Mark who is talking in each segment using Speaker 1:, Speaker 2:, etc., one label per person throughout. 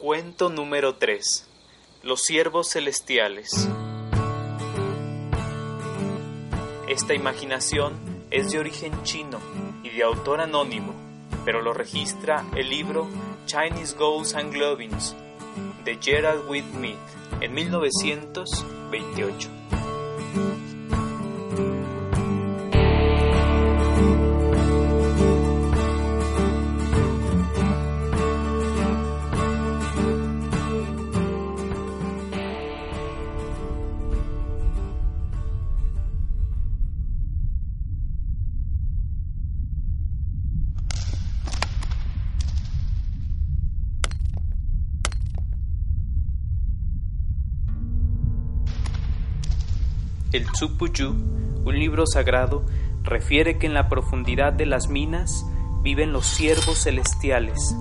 Speaker 1: Cuento número 3. Los siervos celestiales. Esta imaginación es de origen chino y de autor anónimo, pero lo registra el libro Chinese Goals and Globins de Gerald Whitmith en 1928. El Tsupuyu, un libro sagrado, refiere que en la profundidad de las minas viven los siervos celestiales.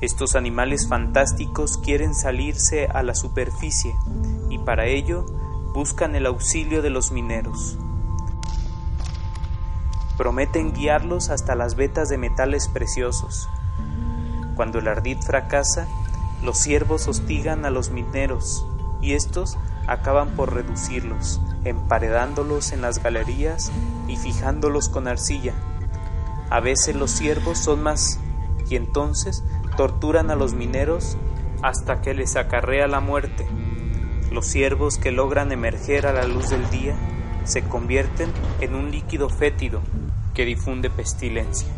Speaker 1: Estos animales fantásticos quieren salirse a la superficie y para ello buscan el auxilio de los mineros. Prometen guiarlos hasta las vetas de metales preciosos. Cuando el ardid fracasa, los siervos hostigan a los mineros y estos acaban por reducirlos, emparedándolos en las galerías y fijándolos con arcilla. A veces los siervos son más y entonces torturan a los mineros hasta que les acarrea la muerte. Los siervos que logran emerger a la luz del día se convierten en un líquido fétido que difunde pestilencia.